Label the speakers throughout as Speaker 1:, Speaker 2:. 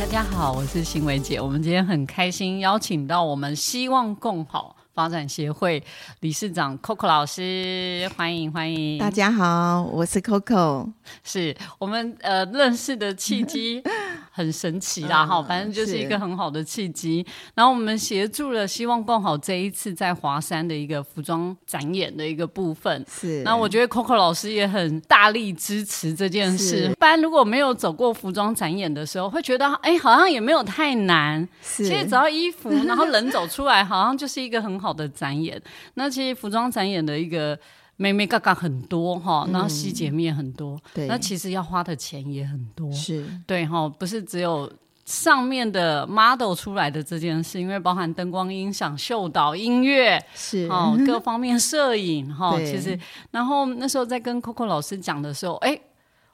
Speaker 1: 大家好，我是欣伟姐。我们今天很开心邀请到我们希望共好发展协会理事长 Coco 老师，欢迎欢迎。
Speaker 2: 大家好，我是 Coco，
Speaker 1: 是我们呃认识的契机很神奇啦哈，反正就是一个很好的契机。然后我们协助了希望逛好这一次在华山的一个服装展演的一个部分。
Speaker 2: 是，
Speaker 1: 那我觉得 Coco 老师也很大力支持这件事。一般如果没有走过服装展演的时候，会觉得哎，好像也没有太难。
Speaker 2: 是，
Speaker 1: 其实只要衣服，然后人走出来，好像就是一个很好的展演。那其实服装展演的一个。妹妹嘎嘎很多哈，然后细节面很多，
Speaker 2: 对，
Speaker 1: 那其实要花的钱也很多，
Speaker 2: 是。
Speaker 1: 对哈，不是只有上面的 model 出来的这件事，因为包含灯光、音响、秀导、音乐，
Speaker 2: 是。
Speaker 1: 哦，各方面摄影哈，其实，然后那时候在跟 Coco 老师讲的时候，哎，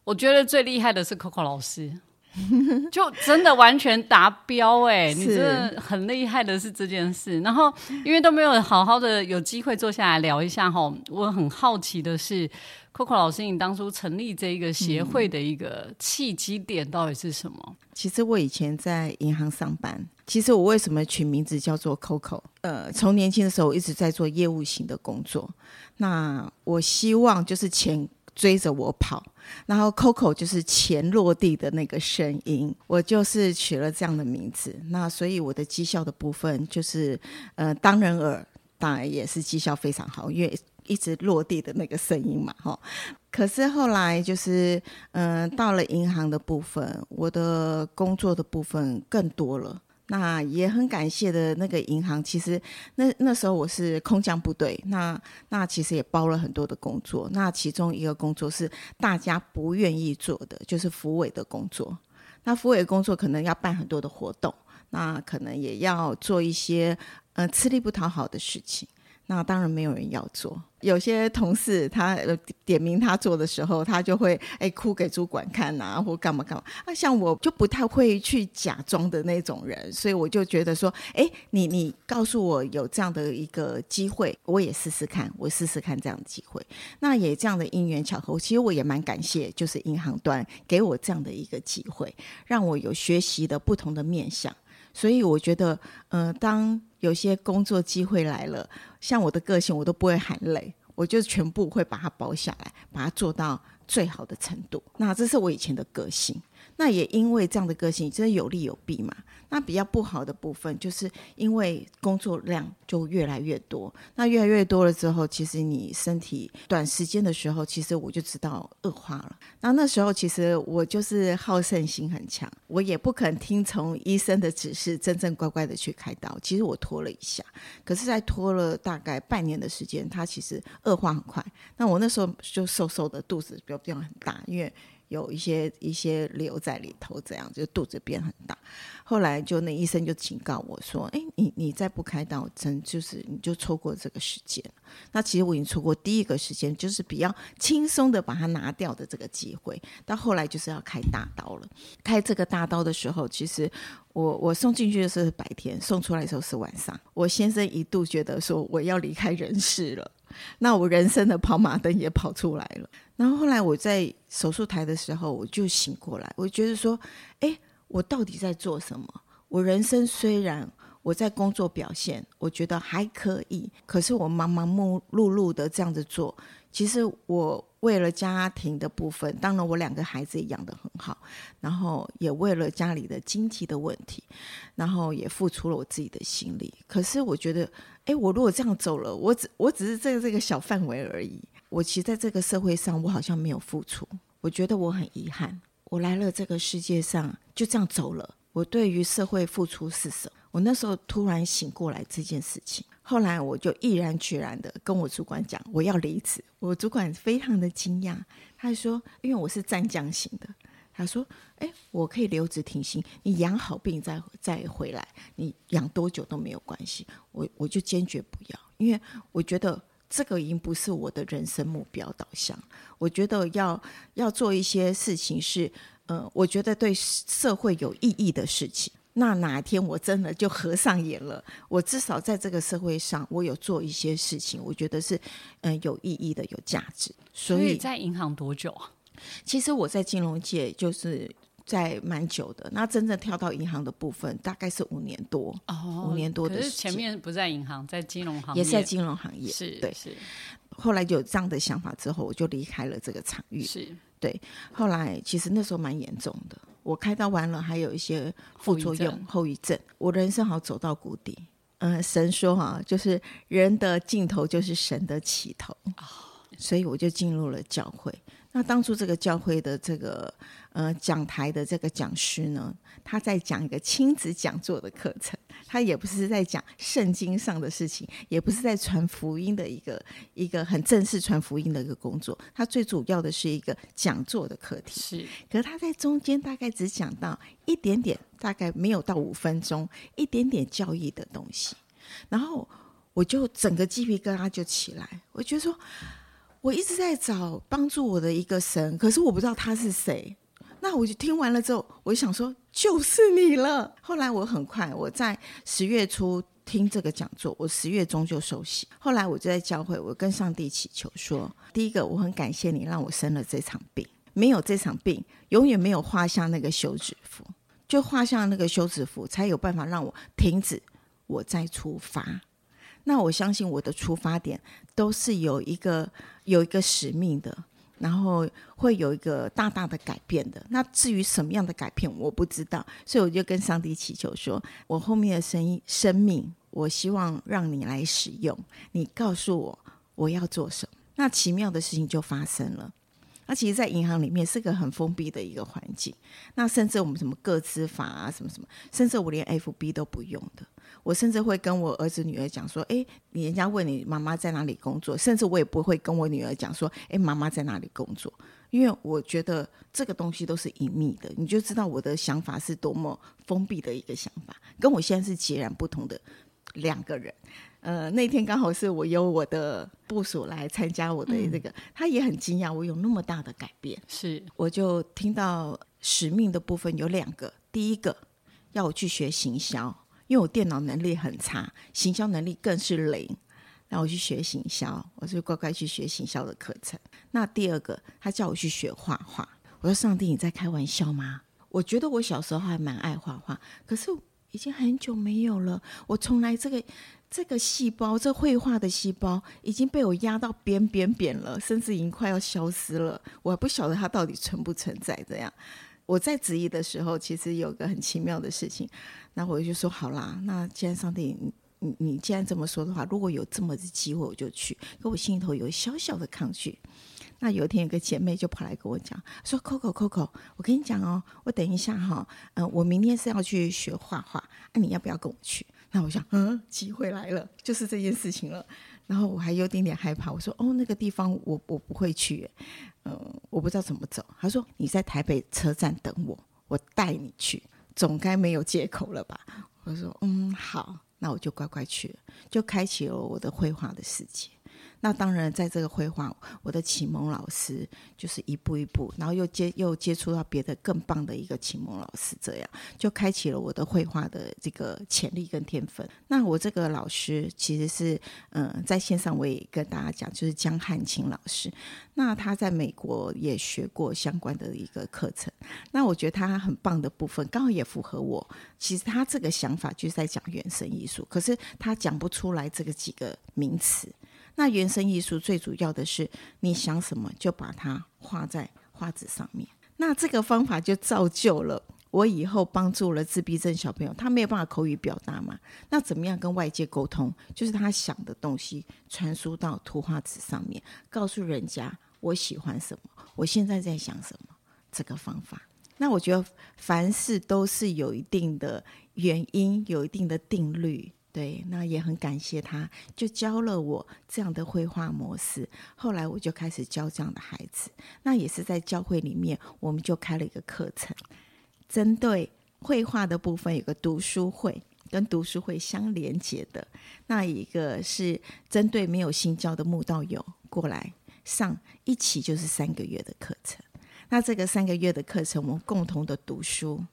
Speaker 1: 我觉得最厉害的是 Coco 老师。就真的完全达标哎！你真的很厉害的是这件事。然后因为都没有好好的有机会坐下来聊一下哈，我很好奇的是，Coco 老师，你当初成立这一个协会的一个契机点到底是什么？
Speaker 2: 其实我以前在银行上班。其实我为什么取名字叫做 Coco？呃，从年轻的时候一直在做业务型的工作。那我希望就是钱。追着我跑，然后 Coco 就是钱落地的那个声音，我就是取了这样的名字。那所以我的绩效的部分就是，呃，当人耳当然也是绩效非常好，因为一直落地的那个声音嘛，哈。可是后来就是，嗯，到了银行的部分，我的工作的部分更多了。那也很感谢的那个银行，其实那那时候我是空降部队，那那其实也包了很多的工作。那其中一个工作是大家不愿意做的，就是扶委的工作。那扶委工作可能要办很多的活动，那可能也要做一些呃吃力不讨好的事情。那当然没有人要做。有些同事他点名他做的时候，他就会哎哭给主管看呐，或干嘛干嘛。啊，像我就不太会去假装的那种人，所以我就觉得说，哎，你你告诉我有这样的一个机会，我也试试看，我试试看这样的机会。那也这样的因缘巧合，其实我也蛮感谢，就是银行端给我这样的一个机会，让我有学习的不同的面向。所以我觉得，嗯，当有些工作机会来了，像我的个性，我都不会喊累，我就全部会把它包下来，把它做到最好的程度。那这是我以前的个性。那也因为这样的个性，真的有利有弊嘛。那比较不好的部分，就是因为工作量就越来越多。那越来越多了之后，其实你身体短时间的时候，其实我就知道恶化了。那那时候其实我就是好胜心很强，我也不肯听从医生的指示，真正乖乖的去开刀。其实我拖了一下，可是，在拖了大概半年的时间，它其实恶化很快。那我那时候就瘦瘦的，肚子比较很大，因为。有一些一些瘤在里头，这样就肚子变很大。后来就那医生就警告我说：“哎，你你再不开刀，真就是你就错过这个时间。那其实我已经错过第一个时间，就是比较轻松的把它拿掉的这个机会。到后来就是要开大刀了。开这个大刀的时候，其实我我送进去的时候是白天，送出来的时候是晚上。我先生一度觉得说我要离开人世了。”那我人生的跑马灯也跑出来了。然后后来我在手术台的时候，我就醒过来，我觉得说，哎，我到底在做什么？我人生虽然我在工作表现，我觉得还可以，可是我忙忙碌碌的这样子做，其实我。为了家庭的部分，当然我两个孩子也养得很好，然后也为了家里的经济的问题，然后也付出了我自己的心力。可是我觉得，哎，我如果这样走了，我只我只是在这个小范围而已。我其实在这个社会上，我好像没有付出，我觉得我很遗憾。我来了这个世界上，就这样走了。我对于社会付出是什么？我那时候突然醒过来这件事情，后来我就毅然决然的跟我主管讲我要离职。我主管非常的惊讶，他说：“因为我是战将型的，他说：‘哎，我可以留职停薪，你养好病再再回来，你养多久都没有关系。’我我就坚决不要，因为我觉得这个已经不是我的人生目标导向。我觉得要要做一些事情是，呃，我觉得对社会有意义的事情。”那哪一天我真的就合上眼了？我至少在这个社会上，我有做一些事情，我觉得是嗯有意义的、有价值。
Speaker 1: 所以在银行多久啊？
Speaker 2: 其实我在金融界就是在蛮久的。那真正跳到银行的部分，大概是五年多，
Speaker 1: 哦，
Speaker 2: 五年多的
Speaker 1: 前面不在银行，在金融行业，
Speaker 2: 也是在金融行业，
Speaker 1: 是，
Speaker 2: 对。
Speaker 1: 是
Speaker 2: 后来有这样的想法之后，我就离开了这个场域。
Speaker 1: 是
Speaker 2: 后来其实那时候蛮严重的，我开刀完了，还有一些副作用、
Speaker 1: 后遗症
Speaker 2: 症。我人生好像走到谷底。嗯、神说哈、就是人的尽头就是神的起头。所以我就进入了教会。那当初这个教会的这个呃讲台的这个讲师呢，他在讲一个亲子讲座的课程，他也不是在讲圣经上的事情，也不是在传福音的一个一个很正式传福音的一个工作，他最主要的是一个讲座的课题。
Speaker 1: 是
Speaker 2: 可是他在中间大概只讲到一点点，大概没有到五分钟，一点点教义的东西，然后我就整个鸡皮疙瘩就起来，我觉得说，我一直在找帮助我的一个神，可是我不知道他是谁。那我就听完了之后，我就想说，就是你了。后来我很快，我在十月初听这个讲座，我十月中就受洗。后来我就在教会，我跟上帝祈求说：第一个，我很感谢你让我生了这场病，没有这场病，永远没有画下那个休止符，就画下那个休止符，才有办法让我停止，我再出发。那我相信我的出发点都是有一个有一个使命的，然后会有一个大大的改变的。那至于什么样的改变，我不知道，所以我就跟上帝祈求说：我后面的生意生命，我希望让你来使用，你告诉我我要做什么。那奇妙的事情就发生了。那其实，在银行里面是个很封闭的一个环境。那甚至我们什么个资法啊，什么什么，甚至我连 FB 都不用的。我甚至会跟我儿子女儿讲说：“诶，你人家问你妈妈在哪里工作，甚至我也不会跟我女儿讲说：‘诶，妈妈在哪里工作’，因为我觉得这个东西都是隐秘的，你就知道我的想法是多么封闭的一个想法，跟我现在是截然不同的两个人。呃，那天刚好是我有我的部署来参加我的这个，他也很惊讶我有那么大的改变。
Speaker 1: 是
Speaker 2: 我就听到使命的部分有两个，第一个要我去学行销，因为我电脑能力很差，行销能力更是零，让我去学行销，我就乖乖去学行销的课程。那第二个，他叫我去学画画，我说上帝你在开玩笑吗？我觉得我小时候还蛮爱画画，可是已经很久没有了，我从来这个。这个细胞，这绘画的细胞已经被我压到扁扁扁了，甚至已经快要消失了。我还不晓得它到底存不存在。这样，我在质疑的时候，其实有个很奇妙的事情。那我就说好啦，那既然上帝，你你你既然这么说的话，如果有这么的机会，我就去。可我心里头有小小的抗拒。那有一天，有个姐妹就跑来跟我讲，说：“Coco Coco，我跟你讲哦，我等一下哈，嗯、我明天是要去学画画，啊，你要不要跟我去？”那我想，嗯，机会来了，就是这件事情了。然后我还有点点害怕，我说：“哦，那个地方我我不会去，嗯，我不知道怎么走。”他说：“你在台北车站等我，我带你去，总该没有借口了吧？”我说：“嗯，好，那我就乖乖去了，就开启了我的绘画的世界。”那当然，在这个绘画，我的启蒙老师就是一步一步，然后又接又接触到别的更棒的一个启蒙老师，这样就开启了我的绘画的这个潜力跟天分。那我这个老师其实是，嗯、在线上我也跟大家讲，就是江汉清老师。那他在美国也学过相关的一个课程。那我觉得他很棒的部分，刚好也符合我。其实他这个想法就是在讲原生艺术，可是他讲不出来这个几个名词。那原生艺术最主要的是，你想什么就把它画在画纸上面。那这个方法就造就了我以后帮助了自闭症小朋友，他没有办法口语表达嘛，那怎么样跟外界沟通？就是他想的东西传输到图画纸上面，告诉人家我喜欢什么，我现在在想什么，这个方法。那我觉得凡事都是有一定的原因，有一定的定律。对，那也很感谢他，就教了我这样的绘画模式。后来我就开始教这样的孩子，那也是在教会里面，我们就开了一个课程，针对绘画的部分有个读书会，跟读书会相连接的。那一个是针对没有新教的慕道友过来上，一起就是三个月的课程。那这个三个月的课程，我们共同的读书，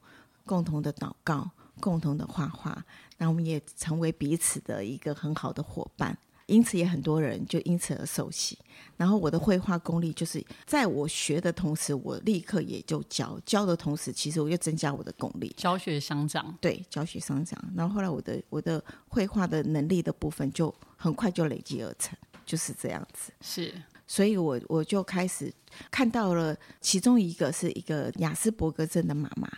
Speaker 2: 共同的祷告，共同的画画。那我们也成为彼此的一个很好的伙伴，因此也很多人就因此而受洗。然后我的绘画功力就是在我学的同时，我立刻也就教教的同时，其实我又增加我的功力，
Speaker 1: 教学相长。
Speaker 2: 对，教学相长。然后后来我的我的绘画的能力的部分就很快就累积而成，就是这样子。
Speaker 1: 是，
Speaker 2: 所以我我就开始看到了其中一个是一个雅斯伯格症的妈妈。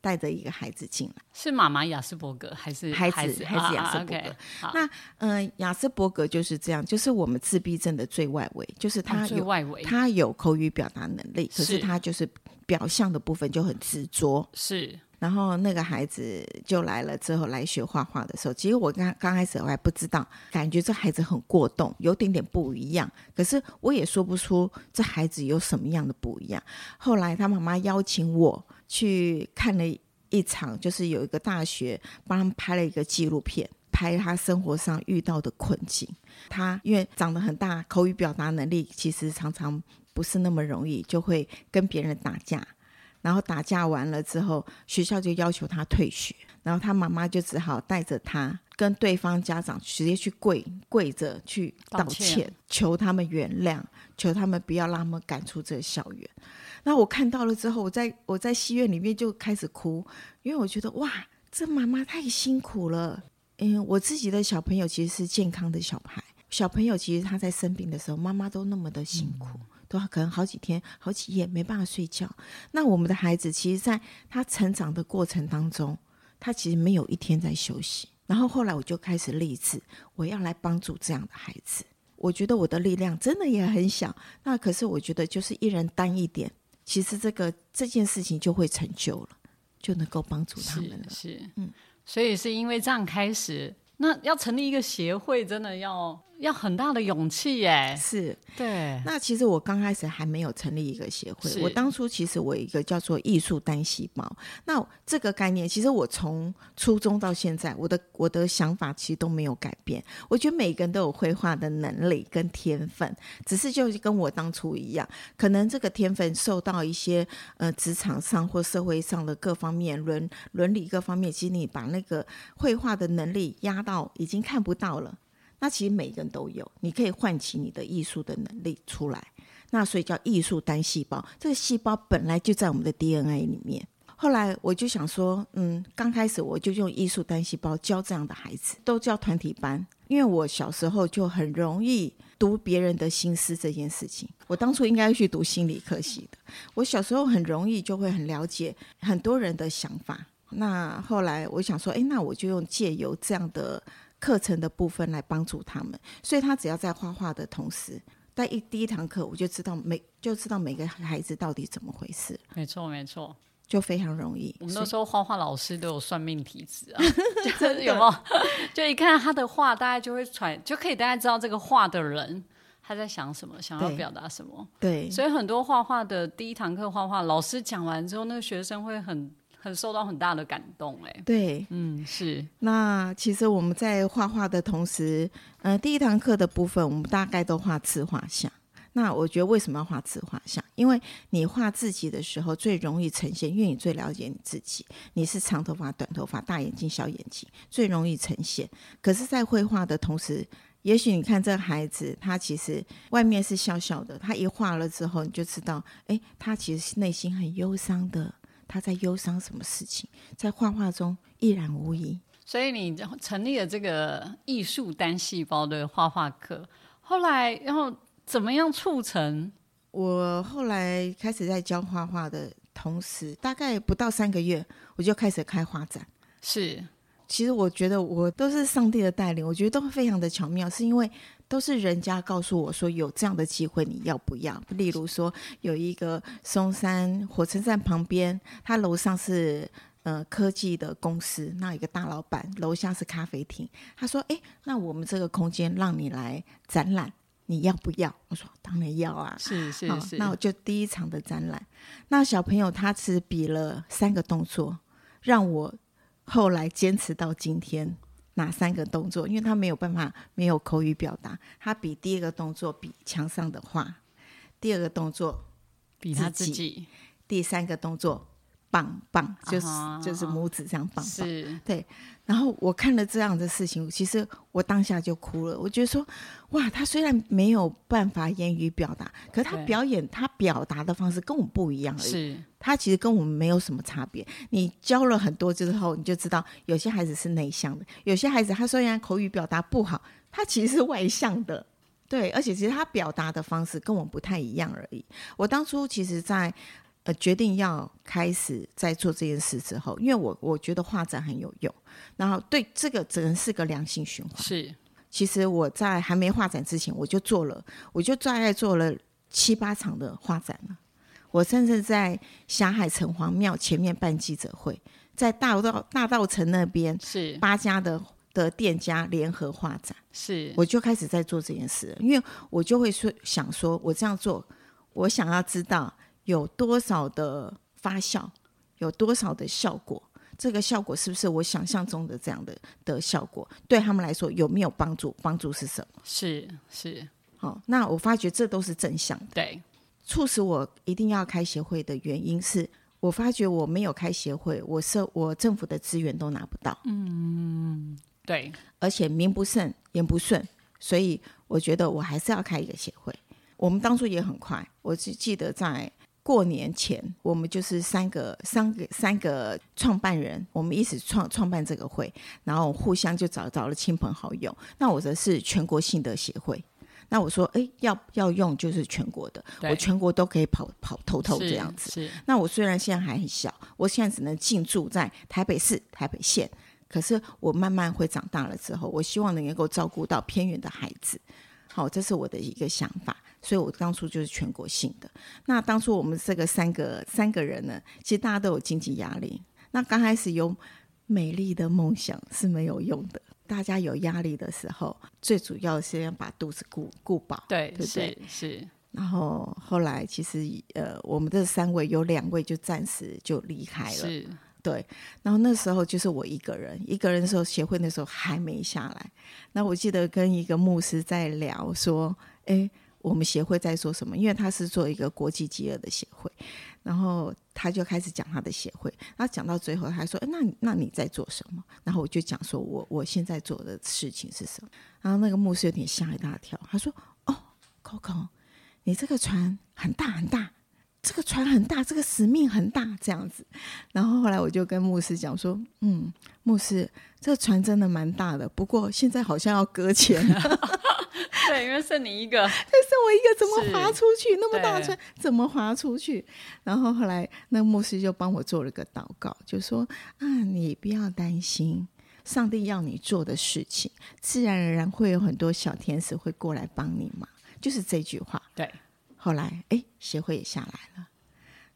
Speaker 2: 带着一个孩子进来，
Speaker 1: 是妈妈雅斯伯格还是
Speaker 2: 孩
Speaker 1: 子？
Speaker 2: 孩子雅斯伯格。那嗯，雅斯伯格就是这样，就是我们自闭症的最外围，就是他有
Speaker 1: 外围，
Speaker 2: 他有口语表达能力，可是他就是表象的部分就很执着。
Speaker 1: 是。
Speaker 2: 然后那个孩子就来了之后来学画画的时候，其实我刚刚开始我还不知道，感觉这孩子很过动，有点点不一样。可是我也说不出这孩子有什么样的不一样。后来他妈妈邀请我。去看了一场，就是有一个大学帮他们拍了一个纪录片，拍他生活上遇到的困境。他因为长得很大，口语表达能力其实常常不是那么容易，就会跟别人打架。然后打架完了之后，学校就要求他退学，然后他妈妈就只好带着他跟对方家长直接去跪跪着去道歉，求他们原谅，求他们不要让他们赶出这个校园。那我看到了之后，我在我在戏院里面就开始哭，因为我觉得哇，这妈妈太辛苦了。嗯，我自己的小朋友其实是健康的小孩，小朋友其实他在生病的时候，妈妈都那么的辛苦，都可能好几天、好几夜没办法睡觉。那我们的孩子其实在他成长的过程当中，他其实没有一天在休息。然后后来我就开始立志，我要来帮助这样的孩子。我觉得我的力量真的也很小，那可是我觉得就是一人担一点。其实这个这件事情就会成就了，就能够帮助他们了。
Speaker 1: 是，嗯，所以是因为这样开始，那要成立一个协会，真的要。要很大的勇气耶，
Speaker 2: 是
Speaker 1: 对。
Speaker 2: 那其实我刚开始还没有成立一个协会，我当初其实我一个叫做艺术单细胞。那这个概念，其实我从初中到现在，我的我的想法其实都没有改变。我觉得每个人都有绘画的能力跟天分，只是就跟我当初一样，可能这个天分受到一些呃职场上或社会上的各方面伦伦理各方面，其实你把那个绘画的能力压到已经看不到了。那其实每个人都有，你可以唤起你的艺术的能力出来。那所以叫艺术单细胞，这个细胞本来就在我们的 DNA 里面。后来我就想说，嗯，刚开始我就用艺术单细胞教这样的孩子，都教团体班，因为我小时候就很容易读别人的心思这件事情。我当初应该去读心理科系的，我小时候很容易就会很了解很多人的想法。那后来我想说，哎，那我就用借由这样的。课程的部分来帮助他们，所以他只要在画画的同时，在一第一堂课，我就知道每就知道每个孩子到底怎么回事。
Speaker 1: 没错，没错，
Speaker 2: 就非常容易。
Speaker 1: 我们那时候画画老师都有算命体质啊，有没有？就一看他的画，大家就会传，就可以大家知道这个画的人他在想什么，想要表达什么。
Speaker 2: 对，
Speaker 1: 所以很多画画的第一堂课画画，老师讲完之后，那个学生会很。很受到很大的感动，哎，
Speaker 2: 对，
Speaker 1: 嗯，是。
Speaker 2: 那其实我们在画画的同时，呃，第一堂课的部分，我们大概都画自画像。那我觉得为什么要画自画像？因为你画自己的时候最容易呈现，因为你最了解你自己。你是长头发、短头发、大眼睛、小眼睛，最容易呈现。可是，在绘画的同时，也许你看这个孩子，他其实外面是笑笑的，他一画了之后，你就知道，哎，他其实内心很忧伤的。他在忧伤什么事情？在画画中一览无遗。
Speaker 1: 所以你成立了这个艺术单细胞的画画课，后来然后怎么样促成？
Speaker 2: 我后来开始在教画画的同时，大概不到三个月，我就开始开画展。
Speaker 1: 是。
Speaker 2: 其实我觉得我都是上帝的带领，我觉得都非常的巧妙，是因为都是人家告诉我说有这样的机会，你要不要？例如说有一个松山火车站旁边，他楼上是呃科技的公司，那一个大老板，楼下是咖啡厅。他说：“哎，那我们这个空间让你来展览，你要不要？”我说：“当然要啊！”
Speaker 1: 是是是。
Speaker 2: 那我就第一场的展览，那小朋友他只比了三个动作，让我。后来坚持到今天，哪三个动作？因为他没有办法没有口语表达，他比第一个动作比墙上的画，第二个动作
Speaker 1: 比他自己，
Speaker 2: 第三个动作棒棒，就是就是拇指这样棒棒。
Speaker 1: 是，
Speaker 2: 对。然后我看了这样的事情，其实我当下就哭了。我觉得说，哇，他虽然没有办法言语表达，可他表演他表达的方式跟我们不一样而已。
Speaker 1: 是，
Speaker 2: 他其实跟我们没有什么差别。你教了很多之后，你就知道有些孩子是内向的，有些孩子他虽然口语表达不好，他其实是外向的。对，而且其实他表达的方式跟我们不太一样而已。我当初其实，在呃决定要开始在做这件事之后，因为我我觉得画展很有用。然后对这个只能是个良性循环。
Speaker 1: 是，
Speaker 2: 其实我在还没画展之前，我就做了，我就大概做了七八场的画展了。我甚至在霞海城隍庙前面办记者会，在大道大道城那边
Speaker 1: 是
Speaker 2: 八家的的店家联合画展，
Speaker 1: 是，
Speaker 2: 我就开始在做这件事，因为我就会说想说，我这样做，我想要知道有多少的发酵，有多少的效果。这个效果是不是我想象中的这样的的效果？对他们来说有没有帮助？帮助是什么？
Speaker 1: 是是，
Speaker 2: 好，那我发觉这都是正向的。
Speaker 1: 对，
Speaker 2: 促使我一定要开协会的原因是我发觉我没有开协会，我社我政府的资源都拿不到。
Speaker 1: 嗯，对，
Speaker 2: 而且名不正言不顺，所以我觉得我还是要开一个协会。我们当初也很快，我只记得在。过年前，我们就是三个、三个、三个创办人，我们一起创创办这个会，然后互相就找找了亲朋好友。那我的是全国性的协会，那我说，哎，要要用就是全国的，我全国都可以跑跑透透这样子。
Speaker 1: 是。
Speaker 2: 那我虽然现在还很小，我现在只能进驻在台北市、台北县，可是我慢慢会长大了之后，我希望能够照顾到偏远的孩子。好，这是我的一个想法。所以我当初就是全国性的。那当初我们这个三个三个人呢，其实大家都有经济压力。那刚开始有美丽的梦想是没有用的。大家有压力的时候，最主要是要把肚子顾顾饱，
Speaker 1: 对，
Speaker 2: 对不对？
Speaker 1: 是。
Speaker 2: 然后后来其实呃，我们这三位有两位就暂时就离开了，
Speaker 1: 是。
Speaker 2: 对。然后那时候就是我一个人，一个人的时候，协会那时候还没下来。那我记得跟一个牧师在聊说，哎。我们协会在做什么？因为他是做一个国际饥饿的协会，然后他就开始讲他的协会。他讲到最后，他说：“那那你在做什么？”然后我就讲说：“我我现在做的事情是什么？”然后那个牧师有点吓一大跳，他说：“哦，Coco，你这个船很大很大，这个船很大，这个使命很大，这样子。”然后后来我就跟牧师讲说：“嗯，牧师，这个船真的蛮大的，不过现在好像要搁浅了。”
Speaker 1: 对，因为剩你一个，再
Speaker 2: 剩我一个，怎么划出去？那么大船怎么划出去？然后后来那牧师就帮我做了个祷告，就说：“啊，你不要担心，上帝要你做的事情，自然而然会有很多小天使会过来帮你嘛。”就是这句话。
Speaker 1: 对。
Speaker 2: 后来，哎，协会也下来了，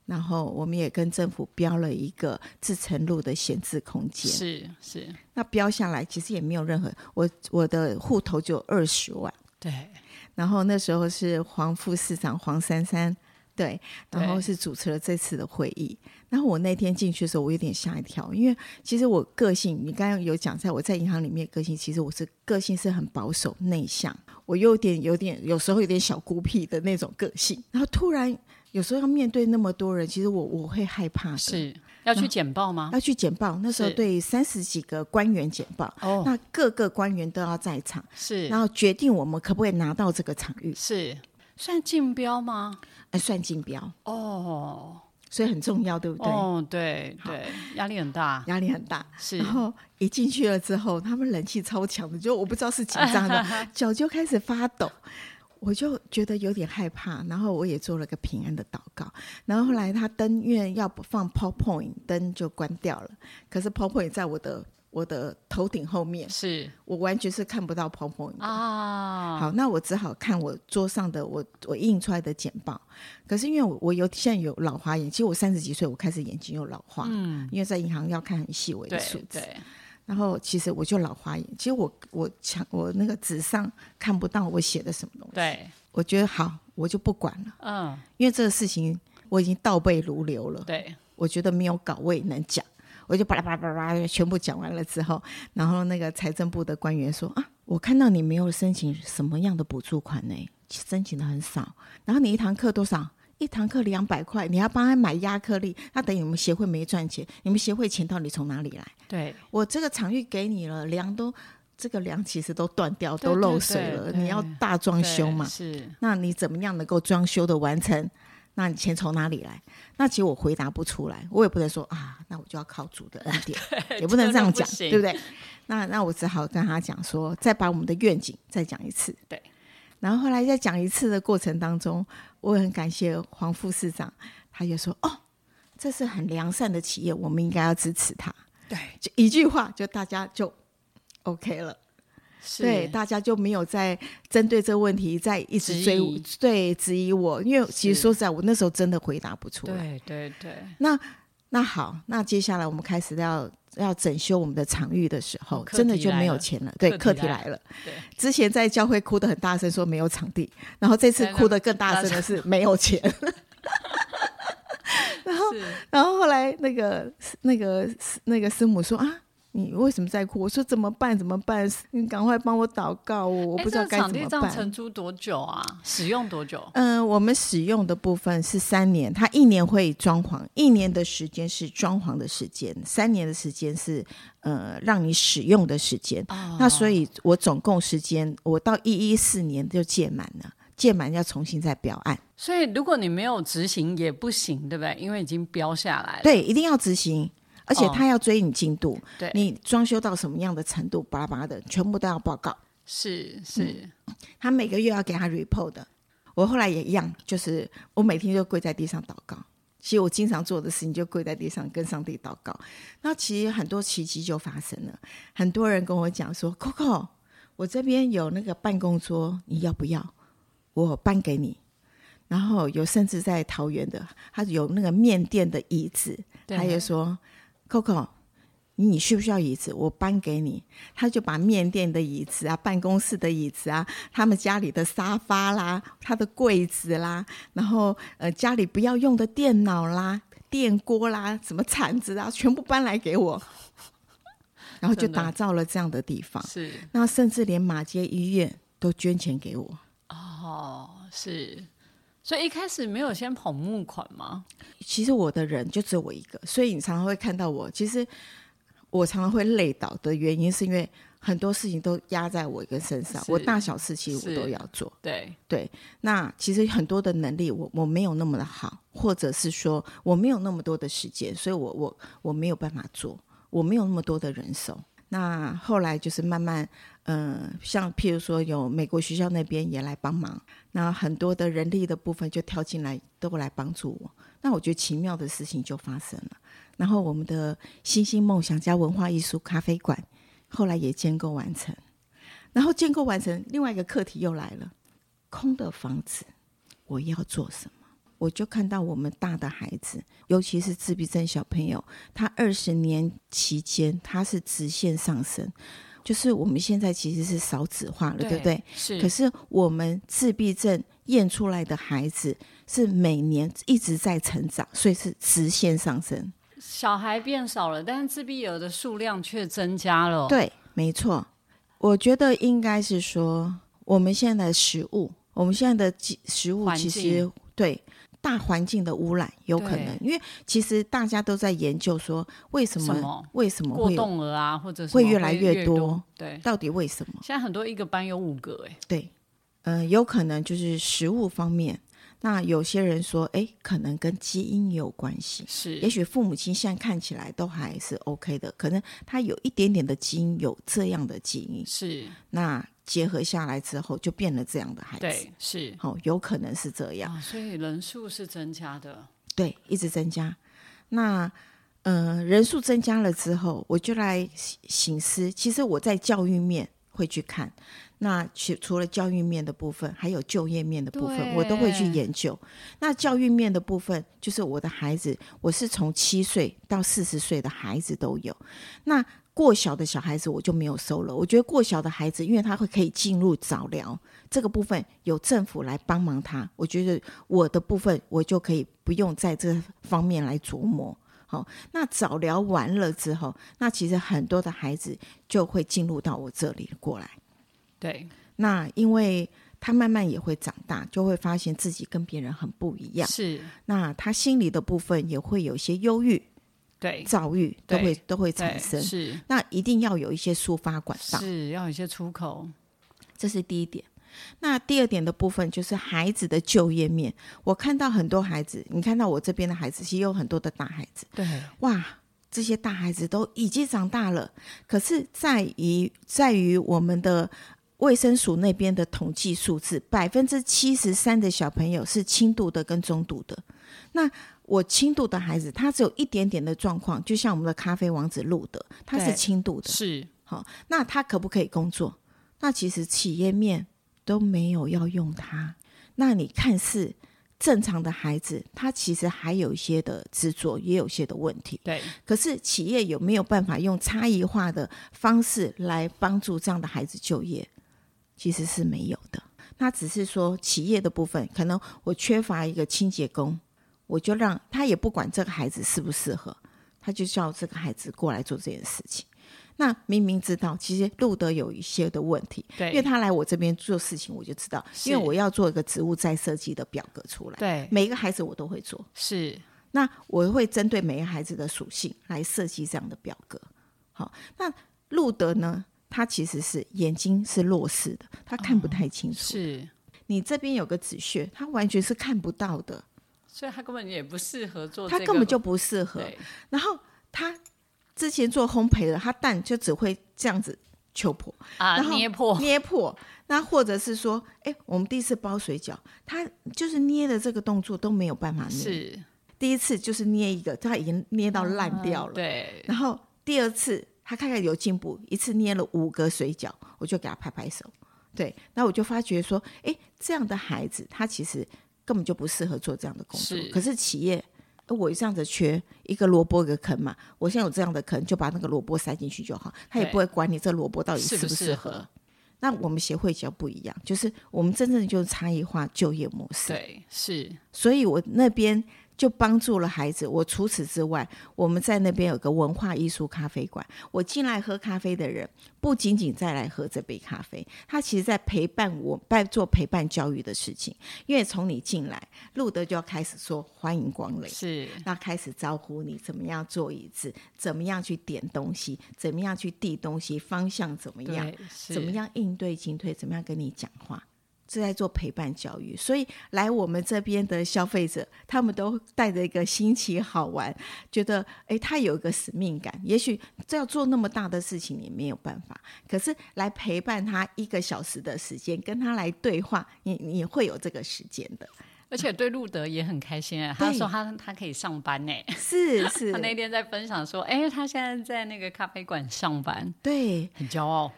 Speaker 2: 然后我们也跟政府标了一个自成路的闲置空间。
Speaker 1: 是是。
Speaker 2: 那标下来，其实也没有任何，我我的户头就二十万。
Speaker 1: 对，
Speaker 2: 然后那时候是黄副市长黄珊珊，对，然后是主持了这次的会议。然后我那天进去的时候，我有点吓一跳，因为其实我个性，你刚刚有讲，在我在银行里面个性，其实我是个性是很保守内向，我有点有点有时候有点小孤僻的那种个性。然后突然有时候要面对那么多人，其实我我会害怕的。
Speaker 1: 是。要去简报吗？
Speaker 2: 要去简报。那时候对三十几个官员简报，那各个官员都要在场，
Speaker 1: 是，
Speaker 2: 然后决定我们可不可以拿到这个场域，
Speaker 1: 是算竞标吗？
Speaker 2: 哎，算竞标
Speaker 1: 哦，
Speaker 2: 所以很重要，对不对？
Speaker 1: 哦，对对，压力很大，
Speaker 2: 压力很大。
Speaker 1: 是，
Speaker 2: 然后一进去了之后，他们人气超强的，就我不知道是紧张的，脚就开始发抖。我就觉得有点害怕，然后我也做了个平安的祷告。然后后来他灯因为要放 PowerPoint，灯就关掉了。可是 PowerPoint 在我的我的头顶后面，
Speaker 1: 是
Speaker 2: 我完全是看不到 PowerPoint
Speaker 1: 啊。
Speaker 2: 好，那我只好看我桌上的我我印出来的简报。可是因为我我有现在有老花眼，其实我三十几岁我开始眼睛有老花，嗯，因为在银行要看很细微的数字。然后其实我就老花眼，其实我我墙我那个纸上看不到我写的什么东西。
Speaker 1: 对，
Speaker 2: 我觉得好，我就不管了。嗯，因为这个事情我已经倒背如流了。
Speaker 1: 对，
Speaker 2: 我觉得没有稿我也能讲，我就巴拉巴拉巴拉全部讲完了之后，然后那个财政部的官员说啊，我看到你没有申请什么样的补助款呢？申请的很少。然后你一堂课多少？一堂课两百块，你要帮他买亚克力，那等于我们协会没赚钱。你们协会钱到底从哪里来？
Speaker 1: 对
Speaker 2: 我这个场域给你了，梁都这个梁其实都断掉，都漏水了。你要大装修嘛？
Speaker 1: 是。
Speaker 2: 那你怎么样能够装修的完成？那你钱从哪里来？那其实我回答不出来，我也不能说啊，那我就要靠主的恩典，也不能这样讲，对不对？那那我只好跟他讲说，再把我们的愿景再讲一次。
Speaker 1: 对。
Speaker 2: 然后后来在讲一次的过程当中，我很感谢黄副市长，他就说：“哦，这是很良善的企业，我们应该要支持他。”
Speaker 1: 对，
Speaker 2: 就一句话，就大家就 OK 了。对，大家就没有再针对这个问题再一直追对质疑我，因为其实说实在，我那时候真的回答不出来。
Speaker 1: 对对对。
Speaker 2: 那那好，那接下来我们开始要要整修我们的场域的时候，真的就没有钱了。对，课题来了。
Speaker 1: 对，
Speaker 2: 之前在教会哭的很大声，说没有场地，然后这次哭的更大声的是没有钱。然后，然后后来那个那个那个师母说啊。你为什么在哭？我说怎么办？怎么办？你赶快帮我祷告哦！我不知道该怎么办。场地
Speaker 1: 这样承租多久啊？使用多久？
Speaker 2: 嗯，我们使用的部分是三年，它一年会装潢，一年的时间是装潢的时间，三年的时间是呃让你使用的时间。那所以，我总共时间，我到一一四年就届满了，届满要重新再标案。
Speaker 1: 所以，如果你没有执行也不行，对不对？因为已经标下来了。
Speaker 2: 对，一定要执行。而且他要追你进度，
Speaker 1: 对，
Speaker 2: 你装修到什么样的程度，巴拉巴拉的，全部都要报告。
Speaker 1: 是是，
Speaker 2: 他每个月要给他 report 的。我后来也一样，就是我每天就跪在地上祷告。其实我经常做的事情就跪在地上跟上帝祷告。那其实很多奇迹就发生了。很多人跟我讲说：“Coco，我这边有那个办公桌，你要不要？我搬给你。”然后有甚至在桃园的，他有那个面店的椅子，他也说。Coco，你需不需要椅子？我搬给你。他就把面店的椅子啊、办公室的椅子啊、他们家里的沙发啦、他的柜子啦，然后呃家里不要用的电脑啦、电锅啦、什么铲子啊，全部搬来给我。然后就打造了这样的地方。
Speaker 1: 是。
Speaker 2: 那甚至连马街医院都捐钱给我。
Speaker 1: 哦，是。所以一开始没有先捧募款吗？
Speaker 2: 其实我的人就只有我一个，所以你常常会看到我。其实我常常会累倒的原因，是因为很多事情都压在我一个身上，我大小事其实我都要做。
Speaker 1: 对
Speaker 2: 对，那其实很多的能力我我没有那么的好，或者是说我没有那么多的时间，所以我我我没有办法做，我没有那么多的人手。那后来就是慢慢，嗯，像譬如说有美国学校那边也来帮忙，那很多的人力的部分就跳进来，都来帮助我。那我觉得奇妙的事情就发生了。然后我们的星星梦想家文化艺术咖啡馆后来也建构完成。然后建构完成，另外一个课题又来了：空的房子，我要做什么？我就看到我们大的孩子，尤其是自闭症小朋友，他二十年期间他是直线上升，就是我们现在其实是少子化了，对不对？
Speaker 1: 是。
Speaker 2: 可是我们自闭症验出来的孩子是每年一直在成长，所以是直线上升。
Speaker 1: 小孩变少了，但是自闭儿的数量却增加了。
Speaker 2: 对，没错。我觉得应该是说，我们现在的食物，我们现在的食物其实对。大环境的污染有可能，因为其实大家都在研究说，为什么为什么
Speaker 1: 过动儿啊，或者
Speaker 2: 会越来越多？
Speaker 1: 对，
Speaker 2: 到底为什么？
Speaker 1: 现在很多一个班有五个，哎，
Speaker 2: 对，嗯，有可能就是食物方面。那有些人说，哎，可能跟基因有关系，
Speaker 1: 是，
Speaker 2: 也许父母亲现在看起来都还是 OK 的，可能他有一点点的基因有这样的基因，
Speaker 1: 是，
Speaker 2: 那。结合下来之后，就变了这样的孩子。
Speaker 1: 对，是，
Speaker 2: 好，有可能是这样。
Speaker 1: 所以人数是增加的。
Speaker 2: 对，一直增加。那，嗯，人数增加了之后，我就来醒思。其实我在教育面会去看。那除除了教育面的部分，还有就业面的部分，我都会去研究。那教育面的部分，就是我的孩子，我是从七岁到四十岁的孩子都有。那过小的小孩子我就没有收了。我觉得过小的孩子，因为他会可以进入早疗这个部分，有政府来帮忙他。我觉得我的部分我就可以不用在这方面来琢磨。好，那早疗完了之后，那其实很多的孩子就会进入到我这里过来。
Speaker 1: 对，
Speaker 2: 那因为他慢慢也会长大，就会发现自己跟别人很不一样。
Speaker 1: 是，
Speaker 2: 那他心里的部分也会有些忧郁、
Speaker 1: 对，
Speaker 2: 躁郁，都会都会产生。
Speaker 1: 是
Speaker 2: 那一定要有一些抒发管道，
Speaker 1: 是要有一些出口，
Speaker 2: 这是第一点。那第二点的部分就是孩子的就业面。我看到很多孩子，你看到我这边的孩子，其实有很多的大孩子，
Speaker 1: 对，
Speaker 2: 哇，这些大孩子都已经长大了，可是在于在于我们的卫生署那边的统计数字，百分之七十三的小朋友是轻度的跟中度的。那我轻度的孩子，他只有一点点的状况，就像我们的咖啡王子路德，他是轻度的。
Speaker 1: 是
Speaker 2: 好，那他可不可以工作？那其实企业面都没有要用他。那你看似正常的孩子，他其实还有一些的执着，也有些的问题。
Speaker 1: 对，
Speaker 2: 可是企业有没有办法用差异化的方式来帮助这样的孩子就业？其实是没有的。那只是说企业的部分，可能我缺乏一个清洁工，我就让他也不管这个孩子适不适合，他就叫这个孩子过来做这件事情。那明明知道，其实路德有一些的问题，
Speaker 1: 对
Speaker 2: 因为他来我这边做事情，我就知道，因为我要做一个植物再设计的表格出来，
Speaker 1: 对，
Speaker 2: 每一个孩子我都会做。
Speaker 1: 是
Speaker 2: 那我会针对每个孩子的属性来设计这样的表格。好，那路德呢？他其实是眼睛是弱视的，他看不太清楚。
Speaker 1: 是，
Speaker 2: 你这边有个紫穴，他完全是看不到的，
Speaker 1: 所以他根本也不适合做、
Speaker 2: 他根本就不适合。然后他之前做烘焙的，他蛋就只会这样子求破
Speaker 1: 啊
Speaker 2: 然后
Speaker 1: 捏破，
Speaker 2: 捏破。那或者是说，哎，我们第一次包水饺，他就是捏的这个动作都没有办法捏。
Speaker 1: 是
Speaker 2: 第一次就是捏一个，他已经捏到烂掉了。
Speaker 1: 嗯对，
Speaker 2: 然后第二次他看看有进步，一次捏了五个水饺，我就给他拍拍手。对，那我就发觉说，诶，这样的孩子他其实根本就不适合做这样的工作。
Speaker 1: 是
Speaker 2: 可是企业，呃我这样子缺一个萝卜一个坑嘛，我现在有这样的坑，就把那个萝卜塞进去就好，他也不会管你这萝卜到底
Speaker 1: 适不
Speaker 2: 适适合。
Speaker 1: 适合？
Speaker 2: 那我们协会比较不一样，就是我们真正就是差异化就业模式。
Speaker 1: 对，是
Speaker 2: 所以我那边就帮助了孩子。我除此之外，我们在那边有个文化艺术咖啡馆。我进来喝咖啡的人，不仅仅再来喝这杯咖啡，他其实在陪伴我，在做陪伴教育的事情。因为从你进来，路德就要开始说欢迎光临。
Speaker 1: 是
Speaker 2: 那开始招呼你怎么样坐椅子，怎么样去点东西，怎么样去递东西，方向怎么样，怎么？样应对进退，怎么样跟你讲话，是在做陪伴教育。所以来我们这边的消费者，他们都带着一个新奇好玩，觉得诶，他有一个使命感。也许这要做那么大的事情你没有办法，可是来陪伴他一个小时的时间，跟他来对话，你你会有这个时间的。
Speaker 1: 而且对路德也很开心哎，他说他他可以上班呢。
Speaker 2: 是 是
Speaker 1: 他，那天在分享说，哎，他现在在那个咖啡馆上班，
Speaker 2: 对
Speaker 1: 很骄傲，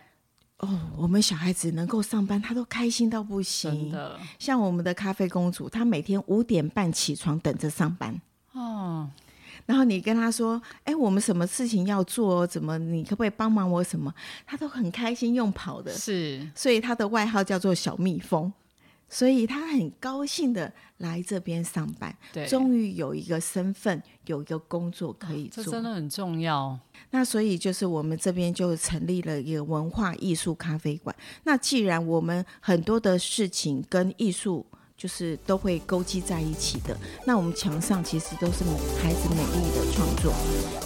Speaker 2: 哦，我们小孩子能够上班，他都开心到不
Speaker 1: 真
Speaker 2: 行。
Speaker 1: 的
Speaker 2: 像我们的咖啡公主，她每天五点半起床等着上班。
Speaker 1: 哦，
Speaker 2: 然后你跟她说：“哎，我们什么事情要做哦？怎么你可不可以帮忙我什么？”她都很开心用跑的，
Speaker 1: 是
Speaker 2: 所以她的外号叫做小蜜蜂。所以他很高兴的来这边上班，
Speaker 1: 对，
Speaker 2: 终于有一个身份，有一个工作可以
Speaker 1: 这
Speaker 2: 做。
Speaker 1: 真的很重要。
Speaker 2: 那所以就是我们这边就成立了一个文化艺术咖啡馆。那既然我们很多的事情跟艺术就是都会勾稽在一起的，那我们墙上其实都是孩子美丽的创作。